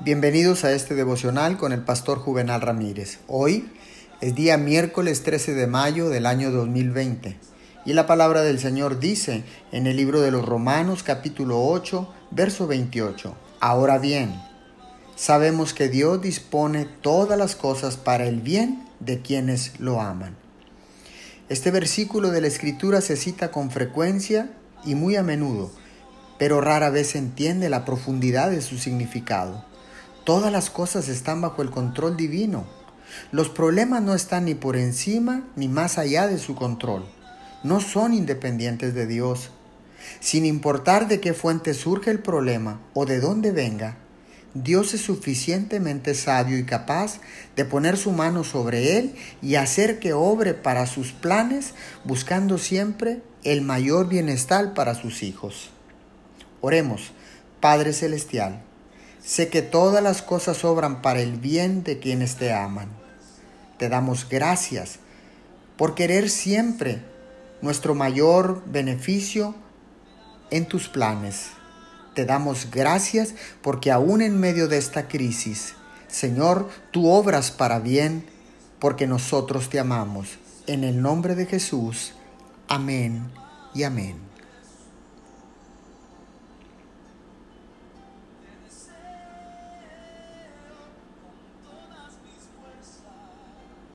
Bienvenidos a este devocional con el pastor Juvenal Ramírez. Hoy es día miércoles 13 de mayo del año 2020 y la palabra del Señor dice en el libro de los Romanos capítulo 8 verso 28. Ahora bien, sabemos que Dios dispone todas las cosas para el bien de quienes lo aman. Este versículo de la Escritura se cita con frecuencia y muy a menudo, pero rara vez se entiende la profundidad de su significado. Todas las cosas están bajo el control divino. Los problemas no están ni por encima ni más allá de su control. No son independientes de Dios. Sin importar de qué fuente surge el problema o de dónde venga, Dios es suficientemente sabio y capaz de poner su mano sobre él y hacer que obre para sus planes, buscando siempre el mayor bienestar para sus hijos. Oremos, Padre Celestial Sé que todas las cosas obran para el bien de quienes te aman. Te damos gracias por querer siempre nuestro mayor beneficio en tus planes. Te damos gracias porque aún en medio de esta crisis, Señor, tú obras para bien porque nosotros te amamos. En el nombre de Jesús. Amén y amén.